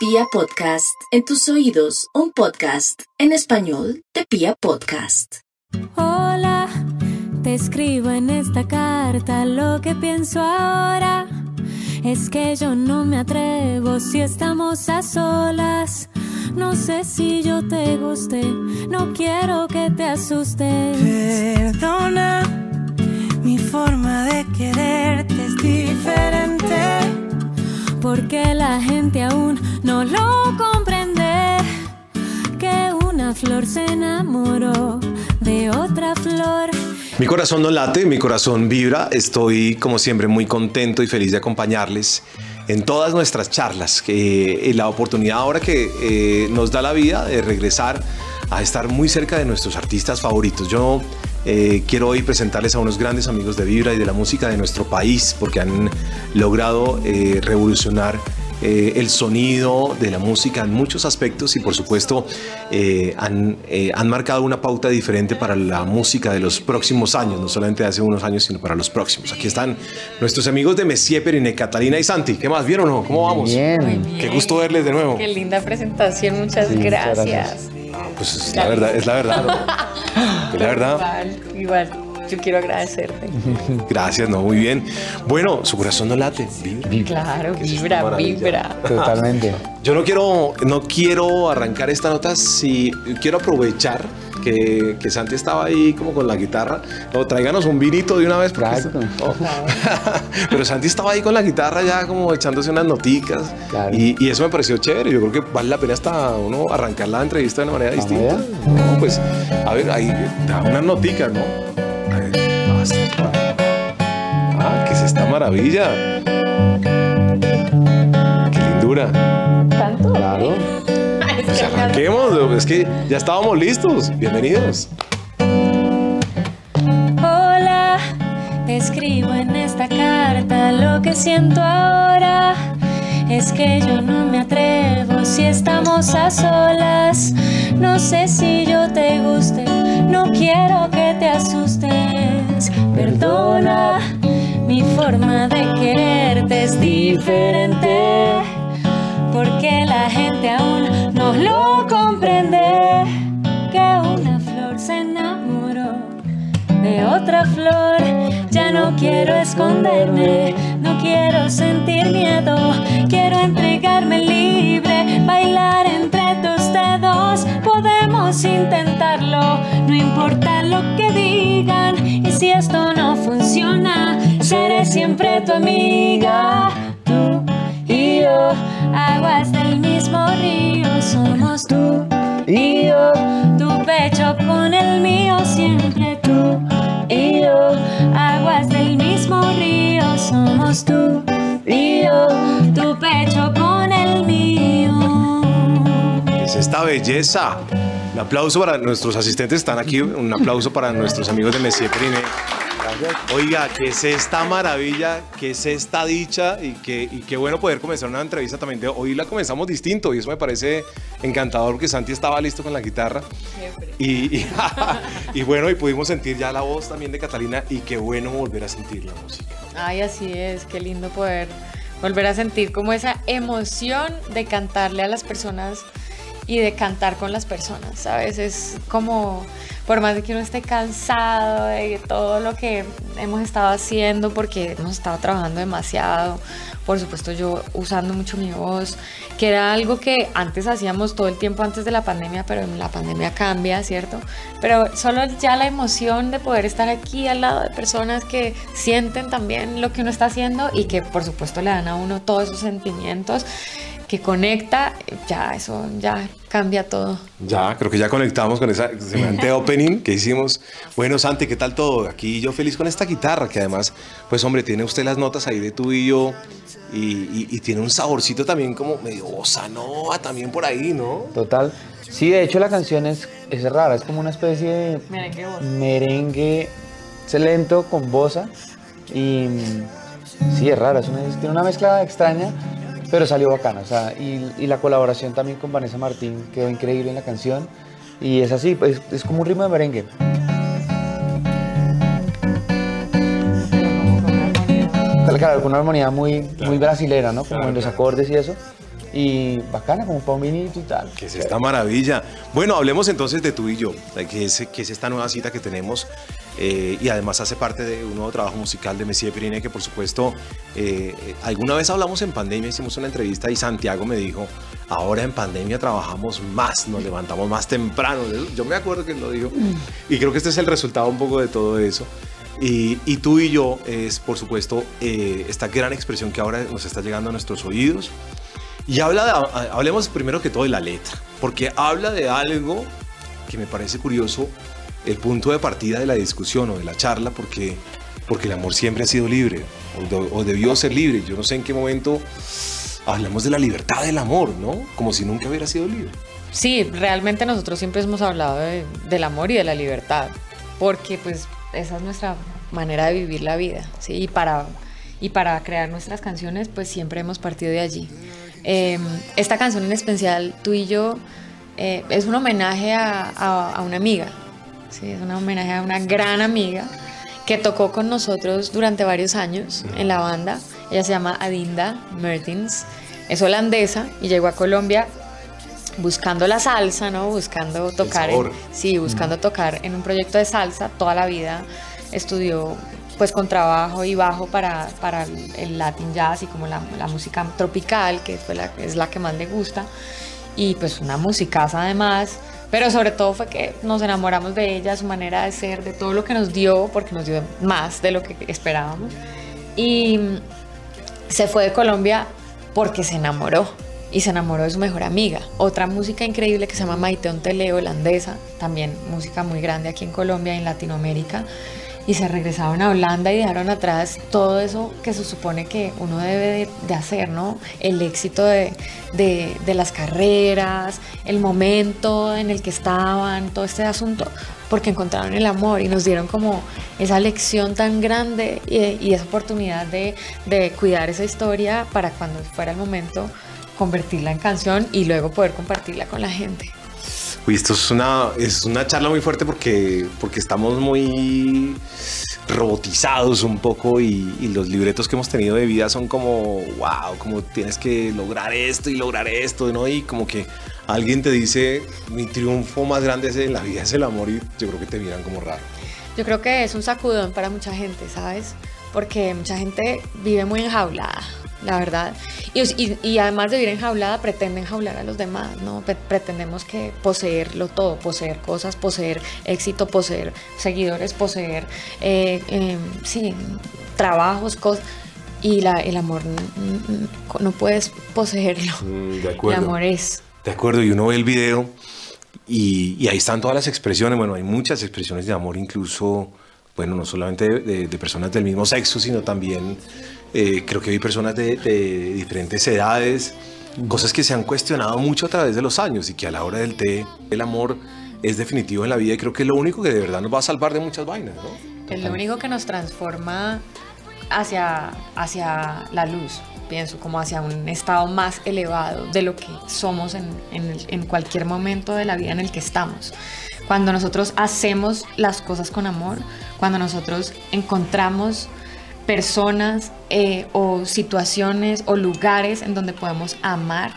Pia Podcast, en tus oídos, un podcast en español de Pia Podcast. Hola, te escribo en esta carta lo que pienso ahora. Es que yo no me atrevo si estamos a solas. No sé si yo te guste, no quiero que te asustes. Perdona, mi forma de quererte es diferente. Porque la gente aún no lo comprende. Que una flor se enamoró de otra flor. Mi corazón no late, mi corazón vibra. Estoy, como siempre, muy contento y feliz de acompañarles en todas nuestras charlas. Eh, la oportunidad ahora que eh, nos da la vida de regresar a estar muy cerca de nuestros artistas favoritos. Yo eh, quiero hoy presentarles a unos grandes amigos de Vibra y de la música de nuestro país porque han logrado eh, revolucionar eh, el sonido de la música en muchos aspectos y por supuesto eh, han, eh, han marcado una pauta diferente para la música de los próximos años, no solamente de hace unos años, sino para los próximos. Aquí están nuestros amigos de Messier Perine, Catalina y Santi. ¿Qué más? ¿Vieron o no? ¿Cómo vamos? Bien. Qué gusto verles de nuevo. Qué linda presentación, muchas Sí, muchas gracias. gracias. Pues es la verdad, es la verdad. ¿no? La verdad. Igual, igual, yo quiero agradecerte. Gracias, no, muy bien. Bueno, su corazón no late. vibra. Claro, Que eso es vibra, vibra. Totalmente. Yo no quiero, no quiero arrancar esta nota si quiero aprovechar que, que Santi estaba ahí como con la guitarra. No, tráiganos un vinito de una vez. porque Exacto. esto- no. Pero Santi estaba ahí con la guitarra ya como echándose unas noticas. Claro. Y, y eso me pareció chévere. Yo creo que vale la pena hasta uno arrancar la entrevista de una manera distinta. No, pues, a ver, ahí da unas noticas, ¿no? A ver, basta. Ah, ¿qué es esta maravilla? Qué lindura. ¿Tanto? Claro. Pues arranquemos, es que ya estábamos listos. Bienvenidos. Hola, te escribo en esta carta lo que siento ahora. Es que yo no me atrevo si estamos a solas. No sé si yo te guste, no quiero que te asustes. Perdona, mi forma de quererte es diferente. Porque la gente aún no lo comprende. Que una flor se enamoró de otra flor. Ya no quiero esconderme, no quiero sentir miedo. Quiero entregarme libre, bailar entre tus dedos. Podemos intentarlo, no importa lo que digan. Y si esto no funciona, seré siempre tu amiga. Tú y yo, aguas del mismo río, somos tú y yo. Tu pecho con el mío, siempre tú y yo. Aguas del mismo río, somos tú y yo. Tu pecho con el mío. ¿Qué es esta belleza? Un aplauso para nuestros asistentes, están aquí. Un aplauso para nuestros amigos de Messier Prine. Oiga, ¿qué es esta maravilla? ¿Qué es esta dicha? Y qué, y qué bueno poder comenzar una entrevista también. De, hoy la comenzamos distinto y eso me parece encantador porque Santi estaba listo con la guitarra. Y, y, y bueno, y pudimos sentir ya la voz también de Catalina y qué bueno volver a sentir la música. Ay, así es, qué lindo poder volver a sentir como esa emoción de cantarle a las personas y de cantar con las personas, ¿sabes? Es como, por más de que uno esté cansado de todo lo que hemos estado haciendo, porque hemos estado trabajando demasiado, por supuesto yo usando mucho mi voz, que era algo que antes hacíamos todo el tiempo antes de la pandemia, pero la pandemia cambia, ¿cierto? Pero solo ya la emoción de poder estar aquí al lado de personas que sienten también lo que uno está haciendo y que por supuesto le dan a uno todos esos sentimientos que conecta, ya eso ya cambia todo. Ya, creo que ya conectamos con esa semejante opening que hicimos. Bueno, Santi, ¿qué tal todo? Aquí yo feliz con esta guitarra, que además, pues hombre, tiene usted las notas ahí de tú y yo, y, y- y tiene un saborcito también como medio bossa nova también por ahí, ¿no? Total. Sí, de hecho la canción es, es rara, es como una especie de merengue es lento con bossa y mm, sí, es rara, es una, tiene una mezcla extraña, pero salió bacana. O sea, y, y la colaboración también con Vanessa Martín quedó increíble en la canción y es así, es como un ritmo de merengue. Claro, con una armonía muy, muy brasilera, ¿no? Como en los acordes y eso. Y bacana, como para un vinito y tal. Que es esta maravilla. Bueno, hablemos entonces de tú y yo, que es, que es esta nueva cita que tenemos eh, y además hace parte de un nuevo trabajo musical de Messier Pirine, que por supuesto, eh, alguna vez hablamos en pandemia, hicimos una entrevista y Santiago me dijo, ahora en pandemia trabajamos más, nos levantamos más temprano. Yo me acuerdo que él lo dijo y creo que este es el resultado un poco de todo eso. Y, y tú y yo es, por supuesto, eh, esta gran expresión que ahora nos está llegando a nuestros oídos. Y habla de, hablemos primero que todo de la letra, porque habla de algo que me parece curioso, el punto de partida de la discusión o de la charla, porque, porque el amor siempre ha sido libre, o, de- o debió ser libre. Yo no sé en qué momento hablamos de la libertad del amor, ¿no? Como si nunca hubiera sido libre. Sí, realmente nosotros siempre hemos hablado de- del amor y de la libertad, porque pues esa es nuestra manera de vivir la vida, ¿sí? Y para, y para crear nuestras canciones, pues siempre hemos partido de allí. Eh, esta canción en especial, tú y yo, eh, es un homenaje a, a- a una amiga, ¿sí? Es un homenaje a una gran amiga que tocó con nosotros durante varios años en la banda. Ella se llama Adinda Mertins, es holandesa y llegó a Colombia buscando la salsa, ¿no? Buscando tocar, en, sí, buscando tocar en un proyecto de salsa. Toda la vida estudió pues con trabajo y bajo para, para el, el Latin Jazz y como la, la música tropical, que fue la, es la que más le gusta. Y pues una musicaza además. Pero sobre todo fue que nos enamoramos de ella, su manera de ser, de todo lo que nos dio, porque nos dio más de lo que esperábamos. Y se fue de Colombia porque se enamoró y se enamoró de su mejor amiga. Otra música increíble que se llama Maite Ontele, holandesa, también música muy grande aquí en Colombia y en Latinoamérica. Y se regresaron a Holanda y dejaron atrás todo eso que se supone que uno debe de, hacer, ¿no? El éxito de, de- de las carreras, el momento en el que estaban, todo este asunto, porque encontraron el amor y nos dieron como esa lección tan grande y, y esa oportunidad de, de cuidar esa historia para cuando fuera el momento convertirla en canción y luego poder compartirla con la gente. Uy, esto es una, es una charla muy fuerte porque, porque estamos muy robotizados un poco y, los libretos que hemos tenido de vida son como, wow, como tienes que lograr esto y lograr esto, ¿no? Y como que alguien te dice, mi triunfo más grande es en la vida es el amor y yo creo que te miran como raro. Yo creo que es un sacudón para mucha gente, ¿sabes? Porque mucha gente vive muy enjaulada, la verdad. Y, y- y además de vivir enjaulada, pretende enjaular a los demás, ¿no? Pre- pretendemos que poseerlo todo, poseer cosas, poseer éxito, poseer seguidores, poseer, eh, eh, sí, trabajos, cosas. Y la- el amor no puedes poseerlo. Mm, de El acuerdo. amor es De acuerdo, y uno ve el video y, y ahí están todas las expresiones. Bueno, hay muchas expresiones de amor, incluso, bueno, no solamente de, de- de personas del mismo sexo, sino también eh, creo que hay personas de, de diferentes edades, cosas que se han cuestionado mucho a través de los años y que a la hora del té, el amor es definitivo en la vida y creo que es lo único que de verdad nos va a salvar de muchas vainas, ¿no? Es lo único que nos transforma hacia, hacia la luz, pienso, como hacia un estado más elevado de lo que somos en, en en cualquier momento de la vida en el que estamos. Cuando nosotros hacemos las cosas con amor, cuando nosotros encontramos personas eh, o situaciones o lugares en donde podemos amar,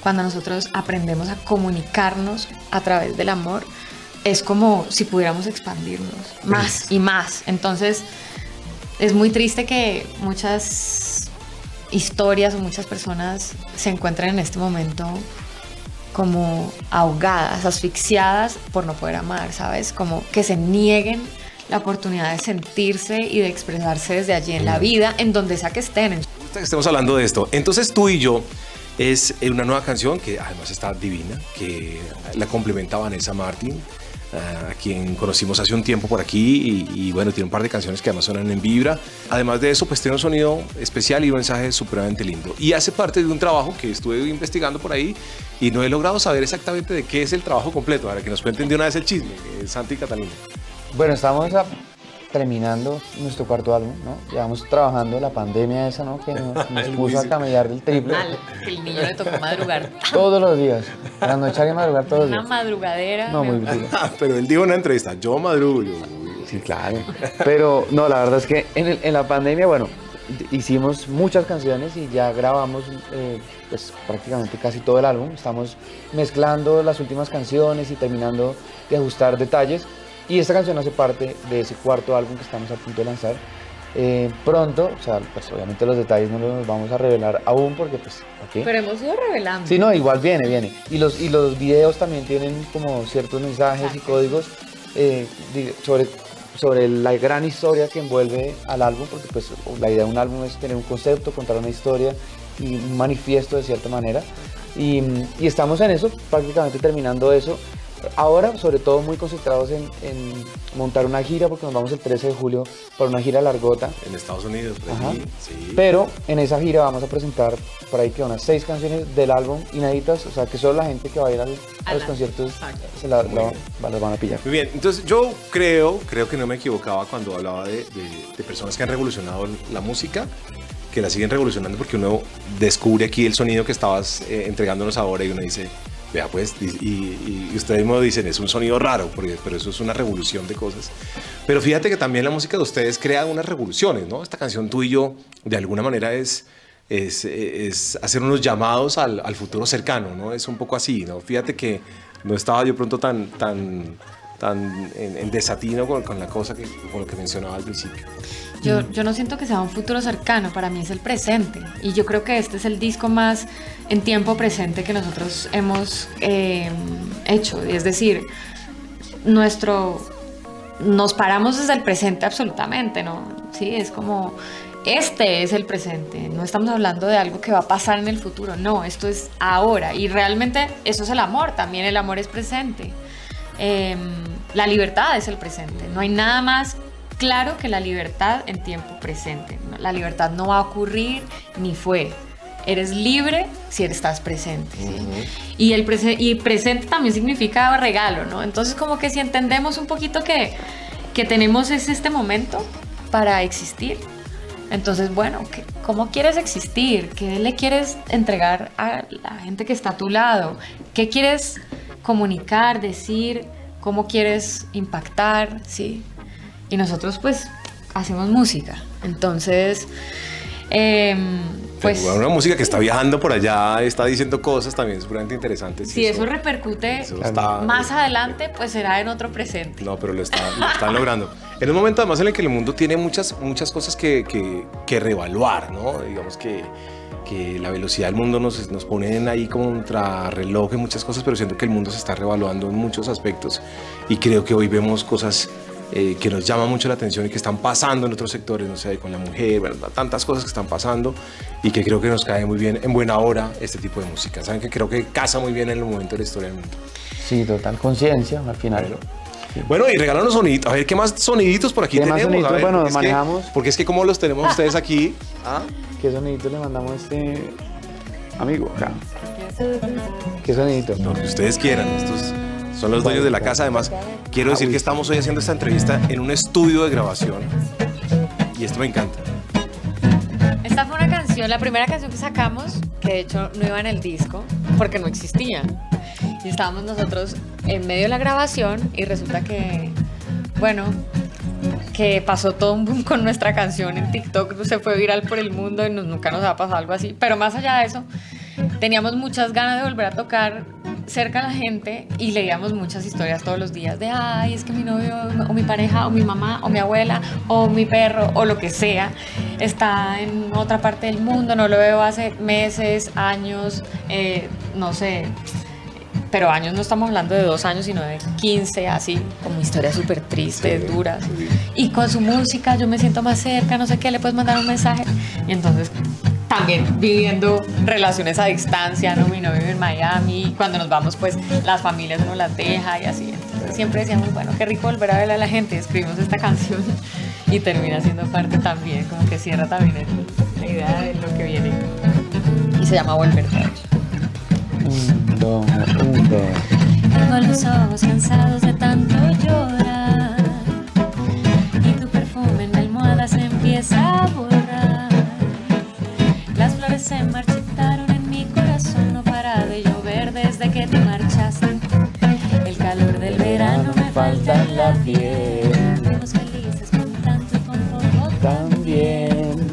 cuando nosotros aprendemos a comunicarnos a través del amor, es como si pudiéramos expandirnos más y más. Entonces, es muy triste que muchas historias o muchas personas se encuentren en este momento como ahogadas, asfixiadas por no poder amar, ¿sabes? Como que se nieguen la oportunidad de sentirse y de expresarse desde allí en la vida, en donde sea que estén. en gusta que estemos hablando de esto. Entonces tú y yo es eh, una nueva canción que además está divina, que la complementa Vanessa Martin, a quien conocimos hace un tiempo por aquí y, y bueno, tiene un par de canciones que además suenan en vibra. Además de eso, pues tiene un sonido especial y un mensaje supremamente lindo. Y hace parte de un trabajo que estuve investigando por ahí y no he logrado saber exactamente de qué es el trabajo completo, para que nos cuenten de una vez el chisme, Santi y Catalina. Bueno, estamos a- terminando nuestro cuarto álbum, ¿no? Llevamos trabajando la pandemia esa, ¿no? Que nos, nos puso a camellar del triple Al que el niño le tocó madrugar. todos los días. Trasnochar y madrugar todos los Una días. madrugadera. No, muy me- duro. Pero él dijo en una entrevista, yo madrugo. Yo, Sí, claro. Pero no, la verdad es que en, el- en la pandemia, bueno, hicimos muchas canciones y ya grabamos eh, pues, prácticamente casi todo el álbum. Estamos mezclando las últimas canciones y terminando de ajustar detalles. Y esta canción hace parte de ese cuarto álbum que estamos a punto de lanzar. Eh, pronto, o sea, pues obviamente los detalles no los vamos a revelar aún porque pues, ¿ok? Pero hemos ido revelando. Sí, no, igual viene, viene. Y los, y los videos también tienen como ciertos mensajes y códigos eh, sobre, sobre la gran historia que envuelve al álbum, porque pues la idea de un álbum es tener un concepto, contar una historia y un manifiesto de cierta manera. Y, y estamos en eso, prácticamente terminando eso. Ahora, sobre todo, muy concentrados en, en montar una gira, porque nos vamos el 13 de julio para una gira largota. En Estados Unidos, por Ajá. allí, sí. Pero en esa gira vamos a presentar por ahí que unas seis canciones del álbum inéditas, o sea que solo la gente que va a ir al- a, A los conciertos Exacto. se la, las van a pillar. Muy bien, entonces yo creo, creo que no me equivocaba cuando hablaba de, de- de personas que han revolucionado la música, que la siguen revolucionando porque uno descubre aquí el sonido que estabas eh, entregándonos ahora y uno dice, vea pues, y, y- y ustedes mismos dicen, es un sonido raro, porque, pero eso es una revolución de cosas. Pero fíjate que también la música de ustedes crea unas revoluciones, ¿no? Esta canción tú y yo, de alguna manera es... Es, es hacer unos llamados al, al futuro cercano, ¿no? Es un poco así, ¿no? Fíjate que no estaba yo pronto tan, tan, tan en, en desatino con, con la cosa que, con lo que mencionaba al principio. Yo, yo no siento que sea un futuro cercano, para mí es el presente. Y yo creo que este es el disco más en tiempo presente que nosotros hemos eh, hecho. Es decir, nuestro. Nos paramos desde el presente absolutamente, ¿no? Sí, es como. Este es el presente, no estamos hablando de algo que va a pasar en el futuro, no, esto es ahora. Y realmente eso es el amor, también el amor es presente. Eh, la libertad es el presente. No hay nada más claro que la libertad en tiempo presente. ¿no? La libertad no va a ocurrir ni fue. Eres libre si estás presente. ¿sí? y, el prese- y presente también significa regalo, ¿no? Entonces como que si entendemos un poquito que, que tenemos es este momento para existir. Entonces, bueno, ¿qué- ¿cómo quieres existir? ¿Qué le quieres entregar a la gente que está a tu lado? ¿Qué quieres comunicar, decir? ¿Cómo quieres impactar? ¿Sí? Y nosotros pues hacemos música. Entonces, em, pues... Pero una música que está viajando por allá, está diciendo cosas también seguramente interesantes. Si eso repercute eso está- más adelante, pues será en otro presente. No, pero lo, está- lo están logrando. En un momento además en el que el mundo tiene muchas, muchas cosas que, que, que reevaluar, ¿no? Digamos que, que la velocidad del mundo nos, nos pone ahí contra reloj en muchas cosas, pero siento que el mundo se está reevaluando en muchos aspectos y creo que hoy vemos cosas eh, que nos llaman mucho la atención y que están pasando en otros sectores, no sé, con la mujer, ¿verdad? tantas cosas que están pasando y que creo que nos cae muy bien en buena hora este tipo de música. Saben que creo que casa muy bien en el momento de la historia del mundo. Sí, total conciencia al final. Bueno. Bueno, y regalan unos soniditos. A ver, ¿qué más soniditos por aquí ¿Qué más tenemos? soniditos? A ver, Bueno, porque es que- manejamos. porque es que como los tenemos ustedes aquí. ¿ah? ¿Qué sonidito le mandamos a este amigo acá? ¿Qué sonidito? Lo que ustedes quieran. Estos son los dueños de la casa. Además, quiero decir que estamos hoy haciendo esta entrevista en un estudio de grabación. Y esto me encanta. Esta fue una canción, la primera canción que sacamos, que de hecho no iba en el disco, porque no existía. Y estábamos nosotros en medio de la grabación y resulta que, bueno, que pasó todo un boom con nuestra canción en TikTok, se fue viral por el mundo y nunca nos ha pasado algo así. Pero más allá de eso, teníamos muchas ganas de volver a tocar cerca a la gente y leíamos muchas historias todos los días de, ay, es que mi novio o mi pareja o mi mamá o mi abuela o mi perro o lo que sea está en otra parte del mundo, no lo veo hace meses, años, eh, no sé, pero años no estamos hablando de dos años, sino de 15, así, como historias súper tristes, Sí, duras. sí. Y con su música yo me siento más cerca, no sé qué, le puedes mandar un mensaje. Y entonces también viviendo relaciones a distancia, ¿no? Mi novio vive en Miami, cuando nos vamos, pues las familias uno las deja y así. Entonces siempre decíamos, bueno, qué rico volver a ver a la gente, escribimos esta canción y termina siendo parte también, como que cierra también la idea de lo que viene. Y se llama Volver. Un, dos, un, dos. Tengo los ojos cansados de tanto llorar y tu perfume en la almohada se empieza a borrar se marchitaron en mi corazón, no para de llover desde que te marchaste. El calor del verano me falta en la piel. Fuimos felices con tanto y con poco también.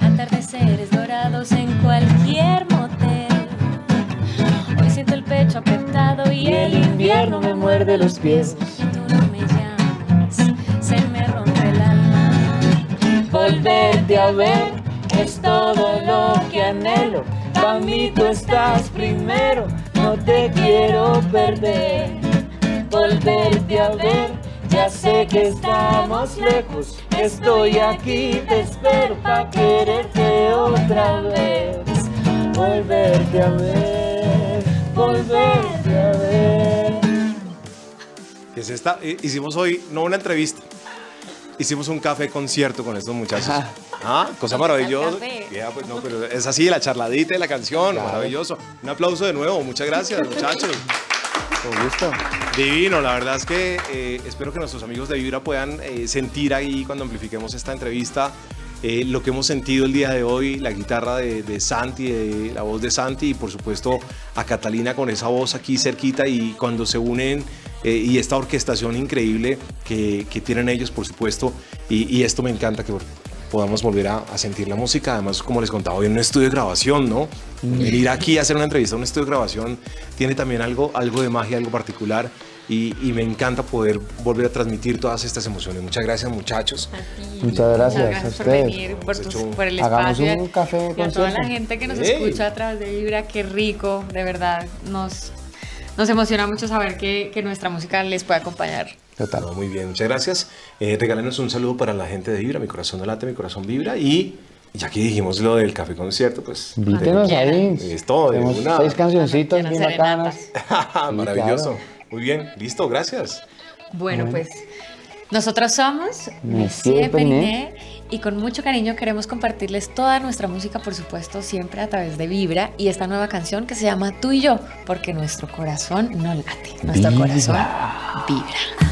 Atardeceres dorados en cualquier motel. Hoy siento el pecho apretado y, el invierno me muerde los pies. tú no me llamas se me rompe la alma volverte a ver todo lo que anhelo. Pa' mí tú estás primero, no te quiero perder. Volverte a ver, ya sé que estamos lejos. Estoy aquí, te espero pa' quererte otra vez. Volverte a ver, volverte a ver. Que es esta? Eh, Hicimos hoy, no una entrevista, hicimos un café concierto con estos muchachos. Ah, cosa maravillosa. Ya, pues no, pero es así, la charladita de la canción, maravilloso. Un aplauso de nuevo, muchas gracias, muchachos. Con gusto. Divino, la verdad es que eh, espero que nuestros amigos de Vibra puedan eh, sentir ahí cuando amplifiquemos esta entrevista eh, lo que hemos sentido el día de hoy, la guitarra de, de Santi, de, la voz de Santi y por supuesto a Catalina con esa voz aquí cerquita y cuando se unen eh, y esta orquestación increíble que, que tienen ellos por supuesto y, y esto me encanta que podamos volver a, a sentir la música, además como les contaba hoy en un estudio de grabación, ¿no? Venir aquí a hacer una entrevista a un estudio de grabación tiene también algo, algo de magia, algo particular y, y me encanta poder volver a transmitir todas estas emociones. Muchas gracias muchachas. Muchas gracias a por ustedes. venir, por, tus- por el Hagamos espacio. un café y a toda la gente que nos escucha a través de Vibra, qué rico, de verdad. Nos, nos emociona mucho saber que, que nuestra música les puede acompañar. Total. No, muy bien, muchas gracias. Eh, regálenos un saludo para la gente de Vibra, mi corazón no late, mi corazón vibra. Y ya que dijimos lo del café concierto, pues Invítenos ahí. Listo, de Tenemos una. seis cancioncitas bien bacanas. maravilloso. claro. Muy bien, listo, gracias. Bueno, pues nosotros somos Monsieur Periné. Periné y con mucho cariño queremos compartirles toda nuestra música, por supuesto, siempre a través de Vibra y esta nueva canción que se llama Tú y yo, porque nuestro corazón no late, nuestro Vibra. corazón vibra.